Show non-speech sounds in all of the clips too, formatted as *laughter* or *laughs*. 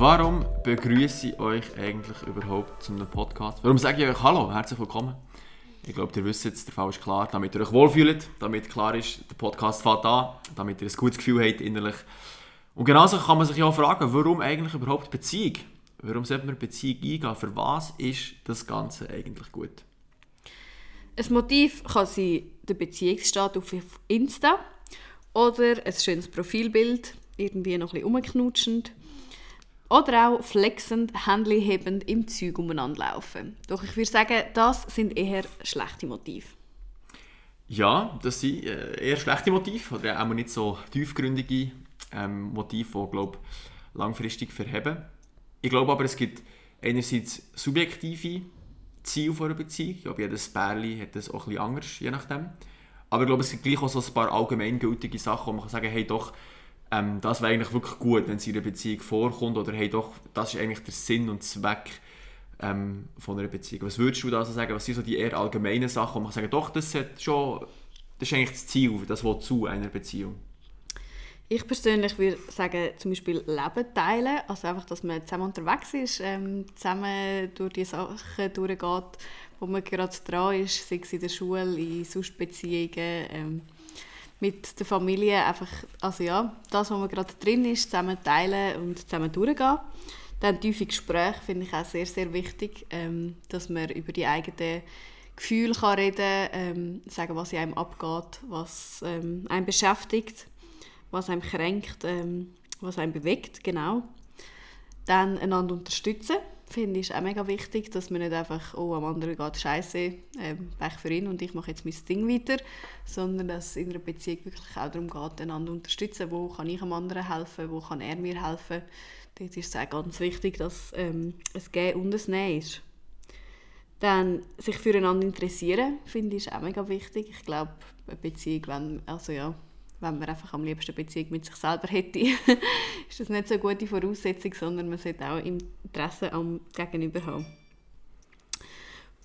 Warum begrüße ich euch eigentlich überhaupt zu einem Podcast? Warum sage ich euch Hallo, herzlich willkommen? Ich glaube, ihr wisst jetzt, der Fall ist klar, damit ihr euch wohlfühlt, damit klar ist, der Podcast fährt an, damit ihr ein gutes Gefühl habt innerlich. Und genauso kann man sich auch fragen, warum eigentlich überhaupt Beziehung? Warum sollte man Beziehung eingehen? Für was ist das Ganze eigentlich gut? Ein Motiv kann sein der Beziehungsstatus auf Insta oder ein schönes Profilbild, irgendwie noch ein bisschen rumknutschend. Oder auch flexend, Händchen hebend im Zeug umeinander laufen. Doch ich würde sagen, das sind eher schlechte Motive. Ja, das sind äh, eher schlechte Motive oder auch nicht so tiefgründige ähm, Motive, die glaube langfristig verheben. Ich glaube aber, es gibt einerseits subjektive Ziele von einer Beziehung. Ich glaube, jedes Pärchen hat das auch ein bisschen anders, je nachdem. Aber ich glaube, es gibt gleich auch so ein paar allgemeingültige Sachen, wo man kann sagen hey doch, ähm, das wäre eigentlich wirklich gut, wenn es in einer Beziehung vorkommt oder hey doch, das ist eigentlich der Sinn und Zweck ähm, von einer Beziehung. Was würdest du da so sagen, was sind so die eher allgemeinen Sachen, wo man sagen doch, das, hat schon, das ist eigentlich das Ziel, das Wozu einer Beziehung? Ich persönlich würde sagen, zum Beispiel Leben teilen, also einfach, dass man zusammen unterwegs ist, ähm, zusammen durch die Sachen durchgeht, wo man gerade dran ist, sei es in der Schule, in sonst Beziehungen, ähm, mit der Familie, einfach, also ja, das, wo man gerade drin ist, zusammen teilen und zusammen durchgehen. Dann tiefe Gespräche finde ich auch sehr, sehr wichtig, ähm, dass man über die eigenen Gefühle kann reden ähm, sagen, was in einem abgeht, was ähm, einen beschäftigt was einem kränkt, ähm, was einem bewegt, genau. Dann einander unterstützen, finde ich auch mega wichtig, dass man nicht einfach, oh, am anderen geht scheiße, ähm, Pech für ihn und ich mache jetzt mein Ding weiter, sondern dass es in einer Beziehung wirklich auch darum geht, einander unterstützen, wo kann ich am anderen helfen, wo kann er mir helfen. Dort ist es auch ganz wichtig, dass ähm, es Gehen und es Nehmen ist. Dann sich füreinander interessieren, finde ich auch mega wichtig. Ich glaube, eine Beziehung, wenn, also ja, wenn man einfach am liebsten Beziehung mit sich selber hätte, *laughs* ist das nicht so eine gute Voraussetzung, sondern man sollte auch Interesse am Gegenüber haben.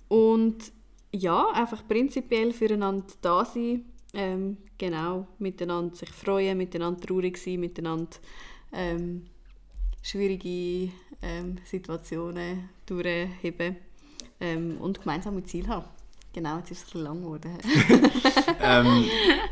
Und ja, einfach prinzipiell füreinander da sein, ähm, genau, miteinander sich freuen, miteinander traurig sein, miteinander ähm, schwierige ähm, Situationen durchheben ähm, und gemeinsame Ziele haben. Genau, jetzt ist es ein bisschen lang geworden. *laughs* ähm,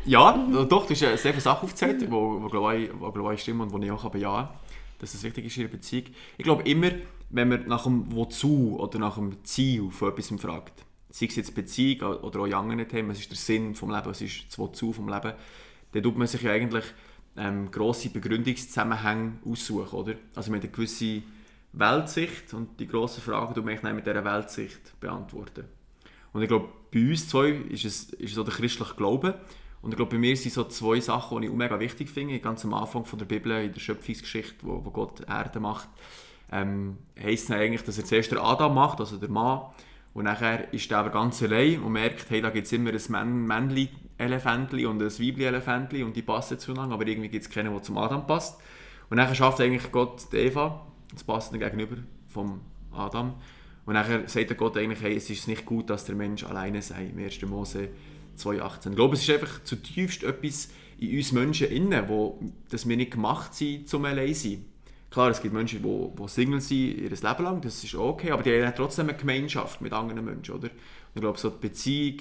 ja, *laughs* doch, du hast sehr viele Sachen aufgezählt, wo, wo, glaube ich, wo, glaube ich stimmen und wo ich auch bejahen kann, dass es wichtig ist in einer Beziehung. Ich glaube immer, wenn man nach dem Wozu oder nach dem Ziel von etwas fragt, sei es jetzt Beziehung oder auch in anderen Themen, was ist der Sinn vom Leben, was ist das Wozu vom Leben, dann tut man sich ja eigentlich ähm, grosse Begründungszusammenhänge aussuchen, oder? Also man hat eine gewisse Weltsicht und die grossen Fragen tut man mit dieser Weltsicht beantworten. Und ich glaube, bei uns zwei ist es, ist es so der christliche Glaube. Und ich glaube, bei mir sind so zwei Sachen, die ich mega wichtig finde. Ganz am Anfang von der Bibel, in der Schöpfungsgeschichte, wo, wo Gott Erde macht, ähm, heisst es eigentlich, dass er zuerst der Adam macht, also der Mann. Und nachher ist er aber ganz allein und merkt, hey, da gibt es immer ein Männli-Elefantli und ein Weibli-Elefantli und die passen zueinander, aber irgendwie gibt es keinen, der zum Adam passt. Und nachher schafft eigentlich Gott die Eva, das passende Gegenüber vom Adam. Und nachher sagt Gott eigentlich, hey, es ist nicht gut, dass der Mensch alleine sei, im 1. Mose 2,18. Ich glaube, es ist einfach zutiefst etwas in uns Menschen innen, wo dass wir nicht gemacht sind, zum allein sein. Klar, es gibt Menschen, die, Single sind ihr Leben lang, das ist okay, aber die haben trotzdem eine Gemeinschaft mit anderen Menschen, oder? Und ich glaube, so die Beziehung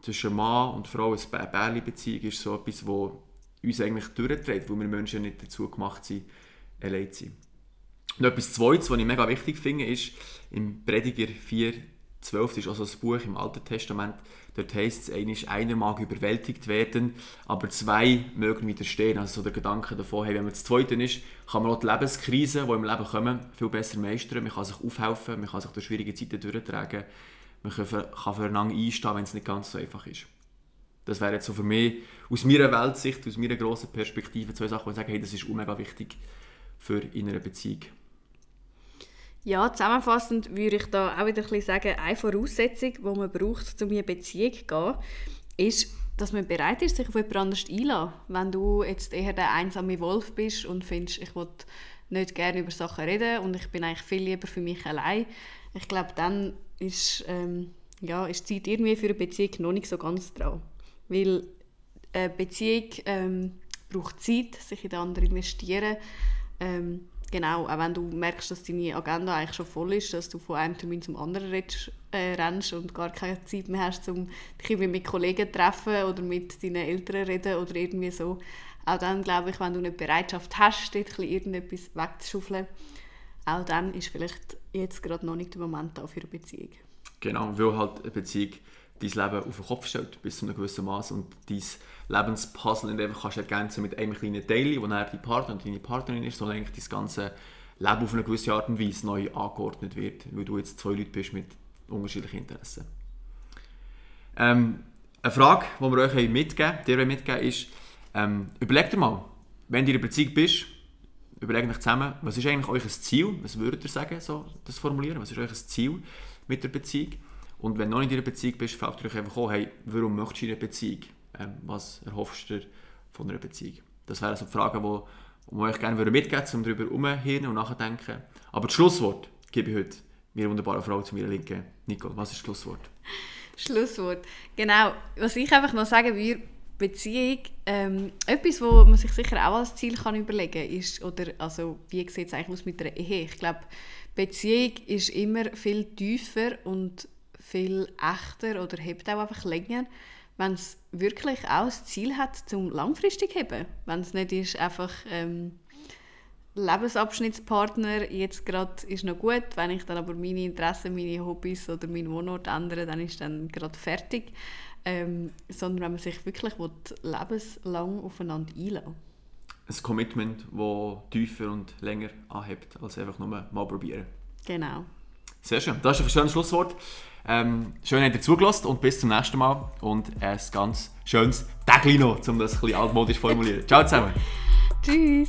zwischen Mann und Frau, eine Bärli-Beziehung, ist so etwas, wo uns eigentlich durchträgt, wo wir Menschen nicht dazu gemacht sind, allein zu sein. Und etwas Zweites, was ich mega wichtig finde, ist, im Prediger 4, 12 ist also das Buch im Alten Testament, dort heisst es, einer mag überwältigt werden, aber zwei mögen widerstehen. Also so der Gedanke davon, hey, wenn man das Zweite ist, kann man auch die Lebenskrisen, die im Leben kommen, viel besser meistern. Man kann sich aufhelfen, man kann sich durch schwierige Zeiten durchtragen, man kann, füreinander einstehen, wenn es nicht ganz so einfach ist. Das wäre jetzt so für mich aus meiner Weltsicht, aus meiner grossen Perspektive zwei Sachen, wo ich sage, hey, das ist mega wichtig für in einer Beziehung. Ja, zusammenfassend würde ich da auch wieder ein sagen, eine Voraussetzung, die man braucht, um in eine Beziehung zu gehen, ist, dass man bereit ist, sich auf jemand anderes einzulassen. Wenn du jetzt eher der einsame Wolf bist und findest, ich will nicht gerne über Sachen reden und ich bin eigentlich viel lieber für mich allein, ich glaube, dann ist, ähm, ja, ist die Zeit irgendwie für eine Beziehung noch nicht so ganz dran. Weil eine Beziehung ähm, braucht Zeit, sich in den anderen investieren. Ähm, genau, auch wenn du merkst, dass deine Agenda eigentlich schon voll ist, dass du von einem Termin zum anderen redest, äh, rennst und gar keine Zeit mehr hast, um dich mit Kollegen zu treffen oder mit deinen Eltern reden oder irgendwie so. Auch dann glaube ich, wenn du eine Bereitschaft hast, dort irgendetwas wegzuschaufeln, auch dann ist vielleicht jetzt gerade noch nicht der Moment da für eine Beziehung. Genau, weil halt eine Beziehung dein Leben auf den Kopf stellt, bis zu einem gewissen Maß und dein Lebenspuzzle nicht einfach kannst ergänzen mit einem kleinen Teil, wo dann dein Partner und deine Partnerin ist, sondern eigentlich dein ganze Leben auf eine gewisse Art und Weise neu angeordnet wird, weil du jetzt zwei Leute bist mit unterschiedlichen Interessen. Ähm, eine Frage, die wir euch mitgeben, dir mitgeben ist, ähm, überleg dir mal, wenn du in einer Beziehung bist, überlegt euch zusammen, was ist eigentlich euer Ziel? Was würdet ihr sagen, so das formulieren? Was ist euer Ziel mit der Beziehung? Und wenn du noch in einer Beziehung bist, fragt euch einfach auch, hey, warum möchtest du in einer Beziehung? Ähm, was erhoffst du von einer Beziehung? Das wären so die Fragen, die, die euch gerne mitgeben würden, um darüber herumzuhören und nachzudenken. Aber das Schlusswort gebe ich heute meiner wunderbaren Frau zu meiner Linken. Nicole, was ist das Schlusswort? Schlusswort. Genau. Was ich einfach noch sagen würde, Beziehung, ähm, etwas, wo man sich sicher auch als Ziel kann überlegen kann, ist, oder, also, wie sieht es eigentlich aus mit einer Ehe? Ich glaube, Beziehung ist immer viel tiefer und viel echter oder hebt auch einfach länger, wenn es wirklich auch das Ziel hat, zum langfristig zu haben. Wenn es nicht ist, einfach ähm, Lebensabschnittspartner, jetzt gerade ist noch gut, wenn ich dann aber meine Interessen, meine Hobbys oder meinen Wohnort ändere, dann ist dann gerade fertig ähm, sondern wenn man sich wirklich lebenslang aufeinander einlässt. Ein Commitment, das tiefer und länger anhebt, als einfach nur mal probieren. Genau. Sehr schön. Das ist ein schönes Schlusswort. Ähm, schön, dass ihr zugelassen und bis zum nächsten Mal. Und ein ganz schönes Tag noch, um das ein bisschen altmodisch zu formulieren. Ciao zusammen. Tschüss.